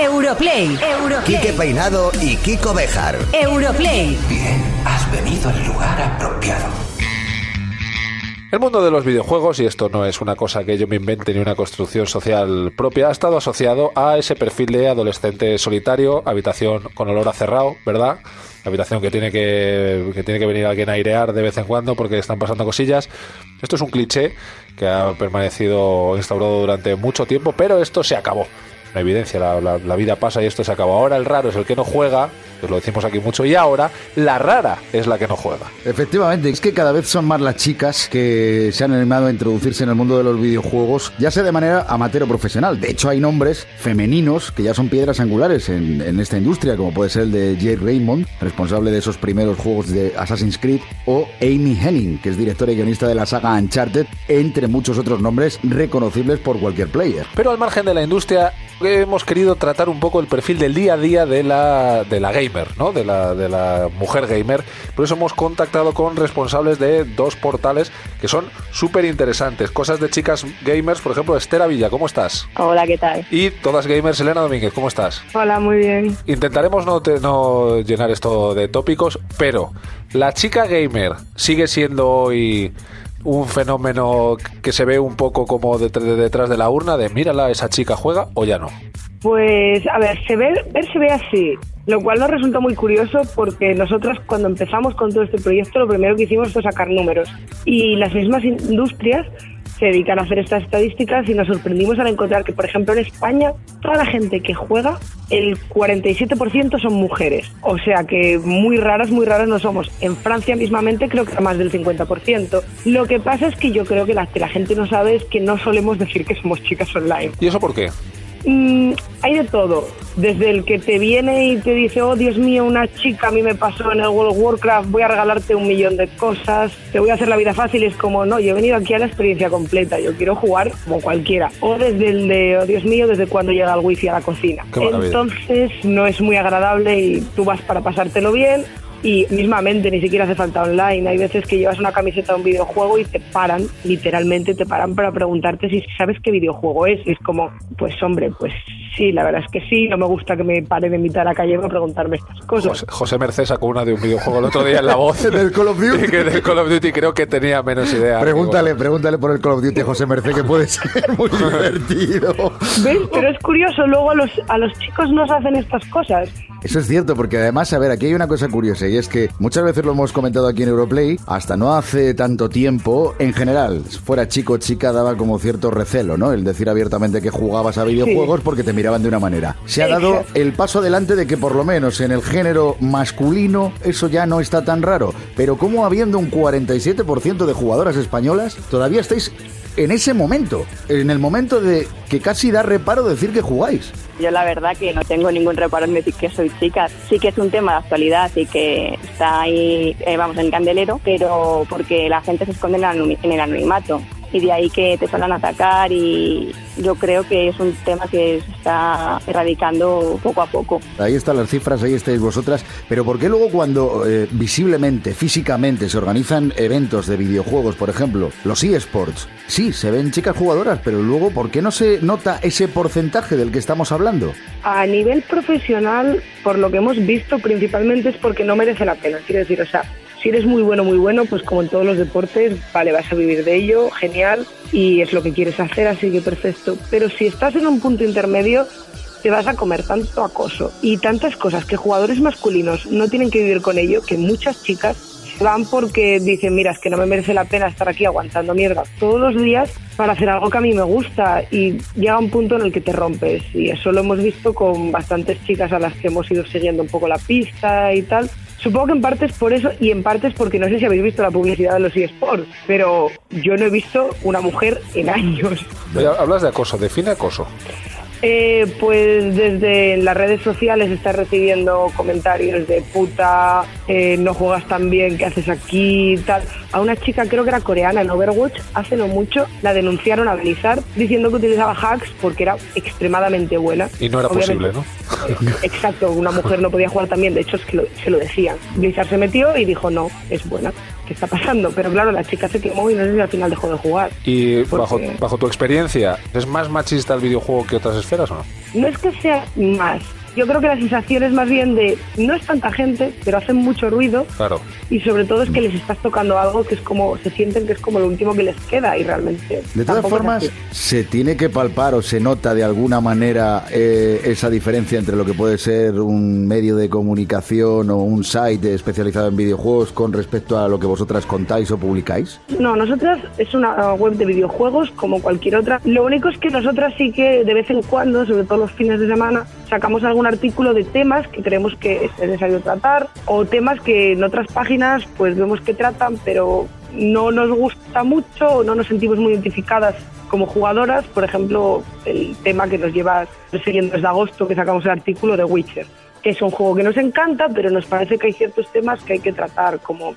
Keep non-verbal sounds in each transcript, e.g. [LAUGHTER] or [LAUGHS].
Europlay. Europlay. Quique Peinado y Kiko Bejar. Europlay. Bien, has venido al lugar apropiado. El mundo de los videojuegos, y esto no es una cosa que yo me invente ni una construcción social propia, ha estado asociado a ese perfil de adolescente solitario, habitación con olor a cerrado, ¿verdad? Habitación que tiene que, que tiene que venir alguien a airear de vez en cuando porque están pasando cosillas. Esto es un cliché que ha permanecido instaurado durante mucho tiempo, pero esto se acabó evidencia, la, la- la vida pasa y esto se acaba. Ahora el raro es el que no juega, os lo decimos aquí mucho, y ahora la rara es la que no juega. Efectivamente, es que cada vez son más las chicas que se han animado a introducirse en el mundo de los videojuegos, ya sea de manera amateur o profesional. De hecho, hay nombres femeninos que ya son piedras angulares en, en esta industria, como puede ser el de Jay Raymond, responsable de esos primeros juegos de Assassin's Creed, o Amy Henning, que es directora y guionista de la saga Uncharted, entre muchos otros nombres reconocibles por cualquier player. Pero al margen de la industria, hemos querido tratar un poco el perfil del día a día de la, de la gamer, ¿no? De la, de la mujer gamer. Por eso hemos contactado con responsables de dos portales que son súper interesantes. Cosas de chicas gamers, por ejemplo, Estera Villa, ¿cómo estás? Hola, ¿qué tal? Y todas gamers, Elena Domínguez, ¿cómo estás? Hola, muy bien. Intentaremos no, te- no llenar esto de tópicos, pero la chica gamer sigue siendo hoy un fenómeno que se ve un poco como de detrás de la urna de mírala, esa chica juega o ya no. Pues, a ver, se ve, ver se ve así, lo cual nos resulta muy curioso porque nosotros cuando empezamos con todo este proyecto lo primero que hicimos fue sacar números y las mismas industrias se dedican a hacer estas estadísticas y nos sorprendimos al encontrar que, por ejemplo, en España, toda la gente que juega, el 47% son mujeres. O sea que muy raras, muy raras no somos. En Francia mismamente creo que más del 50%. Lo que pasa es que yo creo que la, que la gente no sabe es que no solemos decir que somos chicas online. ¿Y eso por qué? Mm, hay de todo. Desde el que te viene y te dice, oh Dios mío, una chica a mí me pasó en el World of Warcraft, voy a regalarte un millón de cosas, te voy a hacer la vida fácil. Es como, no, yo he venido aquí a la experiencia completa, yo quiero jugar como cualquiera. O desde el de, oh Dios mío, desde cuando llega el wifi a la cocina. Entonces no es muy agradable y tú vas para pasártelo bien. Y mismamente ni siquiera hace falta online. Hay veces que llevas una camiseta de un videojuego y te paran, literalmente te paran para preguntarte si sabes qué videojuego es. Y es como, pues hombre, pues sí, la verdad es que sí. No me gusta que me pare de mitad a la calle para preguntarme estas cosas. José, José Merced sacó una de un videojuego el otro día en la voz. [LAUGHS] Del Call of Duty. [LAUGHS] Que del Call of Duty creo que tenía menos idea. [LAUGHS] Pregúntale, pregúntale por el Call of Duty a José Merced, que puede ser muy divertido. ¿Ves? Pero es curioso, luego a los, a los chicos nos hacen estas cosas. Eso es cierto, porque además, a ver, aquí hay una cosa curiosa y es que muchas veces lo hemos comentado aquí en Europlay, hasta no hace tanto tiempo, en general, fuera chico o chica, daba como cierto recelo, ¿no? El decir abiertamente que jugabas a videojuegos porque te miraban de una manera. Se ha dado el paso adelante de que por lo menos en el género masculino eso ya no está tan raro, pero como habiendo un 47% de jugadoras españolas, todavía estáis en ese momento, en el momento de que casi da reparo decir que jugáis. Yo la verdad que no tengo ningún reparo en decir que soy chica. Sí que es un tema de actualidad y que está ahí, eh, vamos, en candelero, pero porque la gente se esconde en el anonimato. Y de ahí que te suelen atacar y yo creo que es un tema que se está erradicando poco a poco. Ahí están las cifras, ahí estáis vosotras. Pero ¿por qué luego cuando eh, visiblemente, físicamente se organizan eventos de videojuegos, por ejemplo, los eSports, sí, se ven chicas jugadoras, pero luego ¿por qué no se nota ese porcentaje del que estamos hablando? A nivel profesional, por lo que hemos visto, principalmente es porque no merece la pena. Quiero decir, o sea, si eres muy bueno, muy bueno, pues como en todos los deportes, vale, vas a vivir de ello, genial, y es lo que quieres hacer, así que perfecto. Pero si estás en un punto intermedio, te vas a comer tanto acoso y tantas cosas que jugadores masculinos no tienen que vivir con ello, que muchas chicas van porque dicen, mira, es que no me merece la pena estar aquí aguantando mierda todos los días para hacer algo que a mí me gusta y llega un punto en el que te rompes y eso lo hemos visto con bastantes chicas a las que hemos ido siguiendo un poco la pista y tal. Supongo que en parte es por eso y en parte es porque no sé si habéis visto la publicidad de los eSports, pero yo no he visto una mujer en años. Hablas de acoso, define acoso. Eh, pues desde las redes sociales está recibiendo comentarios de puta, eh, no juegas tan bien, ¿qué haces aquí? Tal. A una chica, creo que era coreana en Overwatch, hace no mucho, la denunciaron a Blizzard diciendo que utilizaba hacks porque era extremadamente buena. Y no era Obviamente- posible, ¿no? [LAUGHS] Exacto, una mujer no podía jugar también, de hecho es que lo- se lo decían. Blizzard se metió y dijo no, es buena. Qué está pasando. Pero claro, la chica se quemó y no sé si al final dejó de jugar. Y Porque- bajo, bajo tu experiencia, ¿es más machista el videojuego que otras esferas o no? No es que sea más. Yo creo que la sensación es más bien de no es tanta gente, pero hacen mucho ruido Claro. y sobre todo es que les estás tocando algo que es como se sienten que es como lo último que les queda y realmente De todas formas, se tiene que palpar o se nota de alguna manera eh, esa diferencia entre lo que puede ser un medio de comunicación o un site especializado en videojuegos con respecto a lo que vosotras contáis o publicáis. No, nosotras es una web de videojuegos como cualquier otra. Lo único es que nosotras sí que de vez en cuando, sobre todo los fines de semana, sacamos algún artículo de temas que creemos que es necesario tratar o temas que en otras páginas pues vemos que tratan pero no nos gusta mucho o no nos sentimos muy identificadas como jugadoras. Por ejemplo, el tema que nos lleva persiguiendo desde agosto que sacamos el artículo de Witcher que es un juego que nos encanta, pero nos parece que hay ciertos temas que hay que tratar, como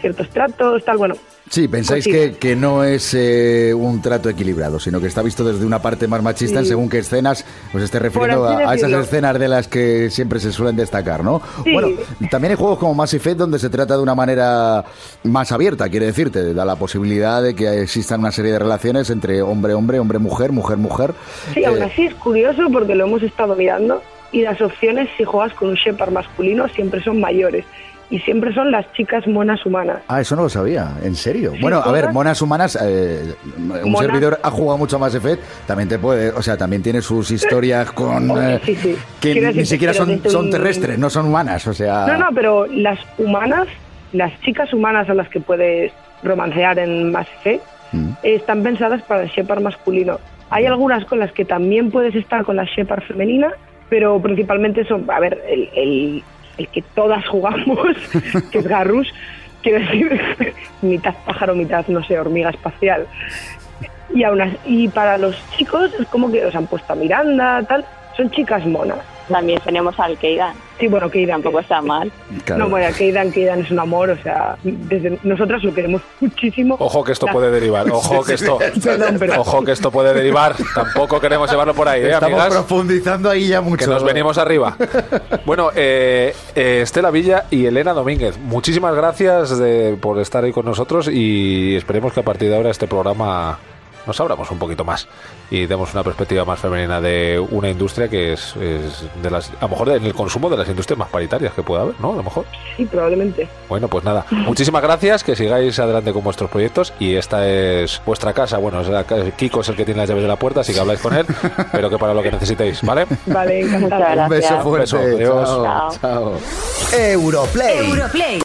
ciertos tratos, tal, bueno, Sí, pensáis Pues que, que no es eh, un trato equilibrado, sino que está visto desde una parte más machista en Sí. según qué escenas os esté refiriendo a, a esas escenas de las que siempre se suelen destacar, ¿no? Sí. Bueno, también hay juegos como Mass Effect donde se trata de una manera más abierta, quiere decirte, da la posibilidad de que existan una serie de relaciones entre hombre-hombre, hombre-mujer, mujer-mujer. Sí, Eh, aún así es curioso porque lo hemos estado mirando y las opciones si juegas con un Shepard masculino siempre son mayores y siempre son las chicas monas humanas. Ah, eso no lo sabía, en serio. Sí, bueno, a ver, monas humanas, eh, un Monas. servidor ha jugado mucho más Effect, también te puede, o sea, también tiene sus historias [LAUGHS] con eh, sí, sí. que Quiero ni decirte, siquiera son, son terrestres, no son humanas, o sea. No, no, pero las humanas, las chicas humanas a las que puedes romancear en Mass Effect, Mm. están pensadas para el Shepard masculino. Hay algunas con las que también puedes estar con la Shepard femenina, pero principalmente son, a ver, el, el, el que todas jugamos, [LAUGHS] que es Garrus, quiero decir, [LAUGHS] mitad pájaro, mitad, no sé, hormiga espacial. Y, aún así- y para los chicos es como que os han puesto a Miranda, tal, son chicas monas. También tenemos al Keidan. Sí, bueno, irán Tampoco está mal. Claro. no, bueno, Keidan, Keidan es un amor, o sea, desde nosotras lo queremos muchísimo. Ojo que esto La- puede derivar. [LAUGHS] Ojo que esto. Perdón, pero- Ojo que esto puede derivar. Tampoco queremos llevarlo por ahí, ¿eh, Estamos amigas? profundizando ahí ya mucho. Que nos venimos arriba. [LAUGHS] Bueno, eh, eh, Estela Villa y Elena Domínguez, muchísimas gracias de- por estar ahí con nosotros y esperemos que a partir de ahora este programa nos abramos un poquito más y demos una perspectiva más femenina de una industria que es, es de las, a lo mejor en el consumo de las industrias más paritarias que pueda haber, ¿no? A lo mejor. Sí, probablemente. Bueno, pues nada, [LAUGHS] muchísimas gracias, que sigáis adelante con vuestros proyectos y esta es vuestra casa. Bueno, es la ca- Kiko es el que tiene las llaves de la puerta, así que habláis con él, [LAUGHS] pero que para lo que necesitéis, ¿vale? Vale, [LAUGHS] encantada. Muchas Un beso Gracias. fuerte. Beso, adiós. Chao, Chao. chao. Europlay. Europlay.